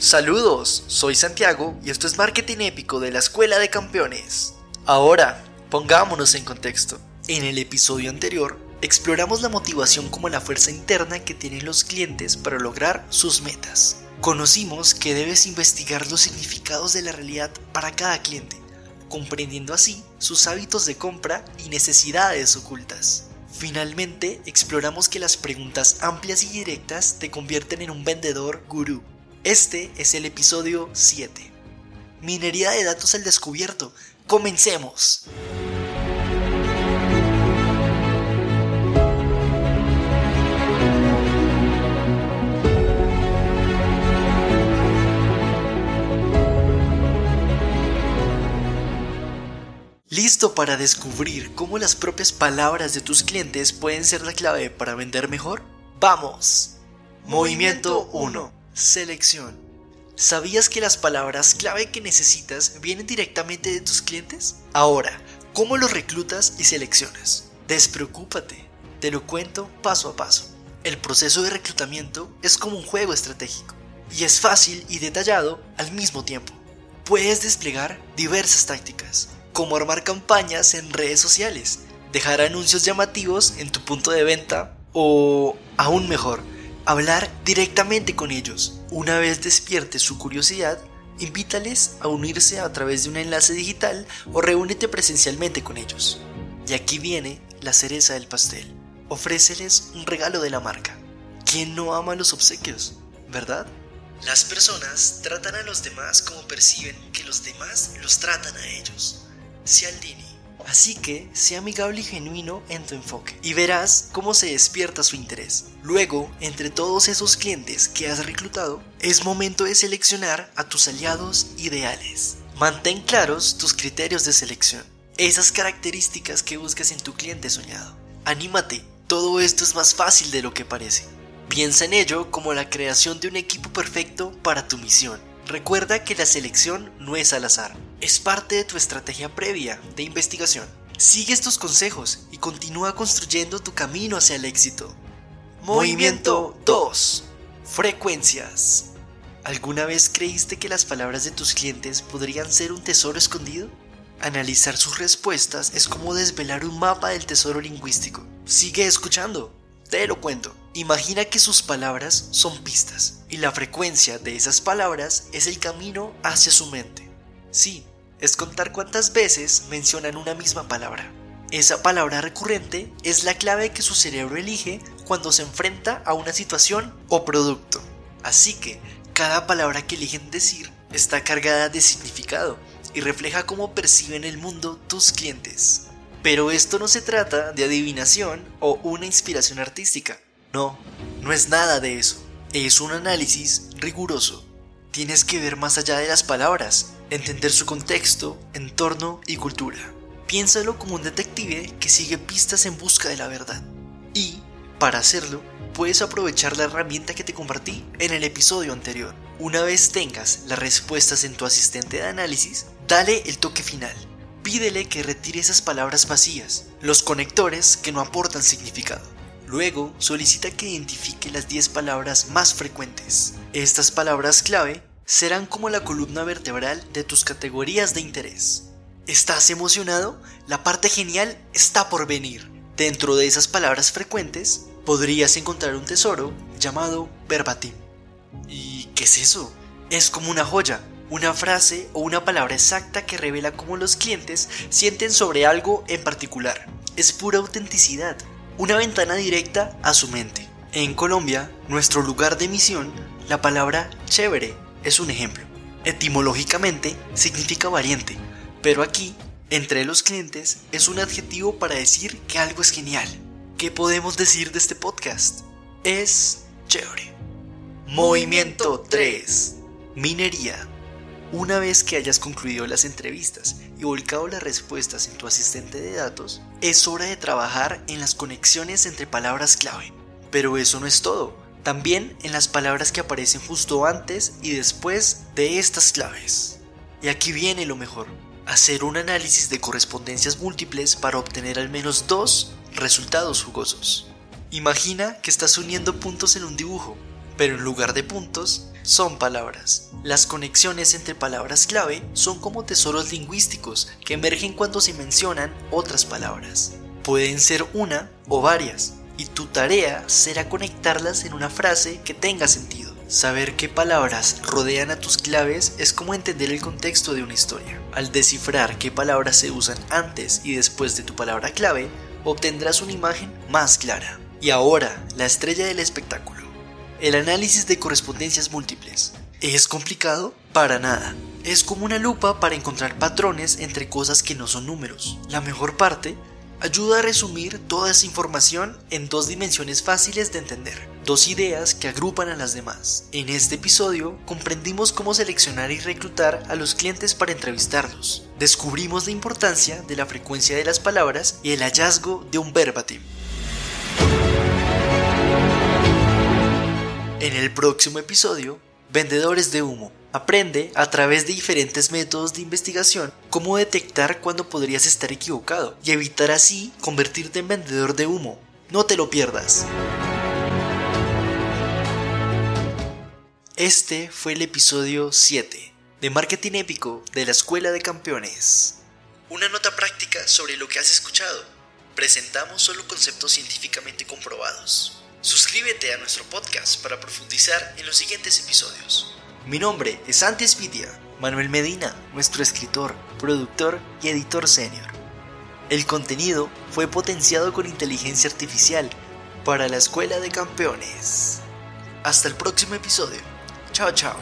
Saludos, soy Santiago y esto es Marketing Épico de la Escuela de Campeones. Ahora, pongámonos en contexto. En el episodio anterior, exploramos la motivación como la fuerza interna que tienen los clientes para lograr sus metas. Conocimos que debes investigar los significados de la realidad para cada cliente, comprendiendo así sus hábitos de compra y necesidades ocultas. Finalmente, exploramos que las preguntas amplias y directas te convierten en un vendedor gurú este es el episodio 7. Minería de datos al descubierto. Comencemos. ¿Listo para descubrir cómo las propias palabras de tus clientes pueden ser la clave para vender mejor? ¡Vamos! Movimiento 1. Selección. ¿Sabías que las palabras clave que necesitas vienen directamente de tus clientes? Ahora, ¿cómo los reclutas y seleccionas? Despreocúpate, te lo cuento paso a paso. El proceso de reclutamiento es como un juego estratégico y es fácil y detallado al mismo tiempo. Puedes desplegar diversas tácticas, como armar campañas en redes sociales, dejar anuncios llamativos en tu punto de venta o, aún mejor, hablar directamente con ellos. Una vez despierte su curiosidad, invítales a unirse a través de un enlace digital o reúnete presencialmente con ellos. Y aquí viene la cereza del pastel. Ofréceles un regalo de la marca. ¿Quién no ama los obsequios? ¿Verdad? Las personas tratan a los demás como perciben que los demás los tratan a ellos. Cialdini. Así que, sea amigable y genuino en tu enfoque y verás cómo se despierta su interés. Luego, entre todos esos clientes que has reclutado, es momento de seleccionar a tus aliados ideales. Mantén claros tus criterios de selección, esas características que buscas en tu cliente soñado. Anímate, todo esto es más fácil de lo que parece. Piensa en ello como la creación de un equipo perfecto para tu misión. Recuerda que la selección no es al azar, es parte de tu estrategia previa de investigación. Sigue estos consejos y continúa construyendo tu camino hacia el éxito. Movimiento 2. Frecuencias. ¿Alguna vez creíste que las palabras de tus clientes podrían ser un tesoro escondido? Analizar sus respuestas es como desvelar un mapa del tesoro lingüístico. Sigue escuchando. Te lo cuento. Imagina que sus palabras son pistas y la frecuencia de esas palabras es el camino hacia su mente. Sí, es contar cuántas veces mencionan una misma palabra. Esa palabra recurrente es la clave que su cerebro elige cuando se enfrenta a una situación o producto. Así que cada palabra que eligen decir está cargada de significado y refleja cómo perciben el mundo tus clientes. Pero esto no se trata de adivinación o una inspiración artística. No, no es nada de eso. Es un análisis riguroso. Tienes que ver más allá de las palabras, entender su contexto, entorno y cultura. Piénsalo como un detective que sigue pistas en busca de la verdad. Y, para hacerlo, puedes aprovechar la herramienta que te compartí en el episodio anterior. Una vez tengas las respuestas en tu asistente de análisis, dale el toque final. Pídele que retire esas palabras vacías, los conectores que no aportan significado. Luego, solicita que identifique las 10 palabras más frecuentes. Estas palabras clave serán como la columna vertebral de tus categorías de interés. ¿Estás emocionado? La parte genial está por venir. Dentro de esas palabras frecuentes, podrías encontrar un tesoro llamado verbatim. ¿Y qué es eso? Es como una joya, una frase o una palabra exacta que revela cómo los clientes sienten sobre algo en particular. Es pura autenticidad, una ventana directa a su mente. En Colombia, nuestro lugar de misión, la palabra chévere es un ejemplo. Etimológicamente significa valiente, pero aquí, entre los clientes, es un adjetivo para decir que algo es genial. ¿Qué podemos decir de este podcast? Es chévere. Movimiento 3. Minería. Una vez que hayas concluido las entrevistas y volcado las respuestas en tu asistente de datos, es hora de trabajar en las conexiones entre palabras clave. Pero eso no es todo, también en las palabras que aparecen justo antes y después de estas claves. Y aquí viene lo mejor, hacer un análisis de correspondencias múltiples para obtener al menos dos resultados jugosos. Imagina que estás uniendo puntos en un dibujo pero en lugar de puntos, son palabras. Las conexiones entre palabras clave son como tesoros lingüísticos que emergen cuando se mencionan otras palabras. Pueden ser una o varias, y tu tarea será conectarlas en una frase que tenga sentido. Saber qué palabras rodean a tus claves es como entender el contexto de una historia. Al descifrar qué palabras se usan antes y después de tu palabra clave, obtendrás una imagen más clara. Y ahora, la estrella del espectáculo. El análisis de correspondencias múltiples. ¿Es complicado? Para nada. Es como una lupa para encontrar patrones entre cosas que no son números. La mejor parte ayuda a resumir toda esa información en dos dimensiones fáciles de entender, dos ideas que agrupan a las demás. En este episodio comprendimos cómo seleccionar y reclutar a los clientes para entrevistarlos. Descubrimos la importancia de la frecuencia de las palabras y el hallazgo de un verbatim. En el próximo episodio, Vendedores de humo. Aprende a través de diferentes métodos de investigación cómo detectar cuando podrías estar equivocado y evitar así convertirte en vendedor de humo. No te lo pierdas. Este fue el episodio 7 de Marketing Épico de la Escuela de Campeones. Una nota práctica sobre lo que has escuchado. Presentamos solo conceptos científicamente comprobados. Suscríbete a nuestro podcast para profundizar en los siguientes episodios. Mi nombre es Antes Vidia, Manuel Medina, nuestro escritor, productor y editor senior. El contenido fue potenciado con inteligencia artificial para la Escuela de Campeones. Hasta el próximo episodio. Chao, chao.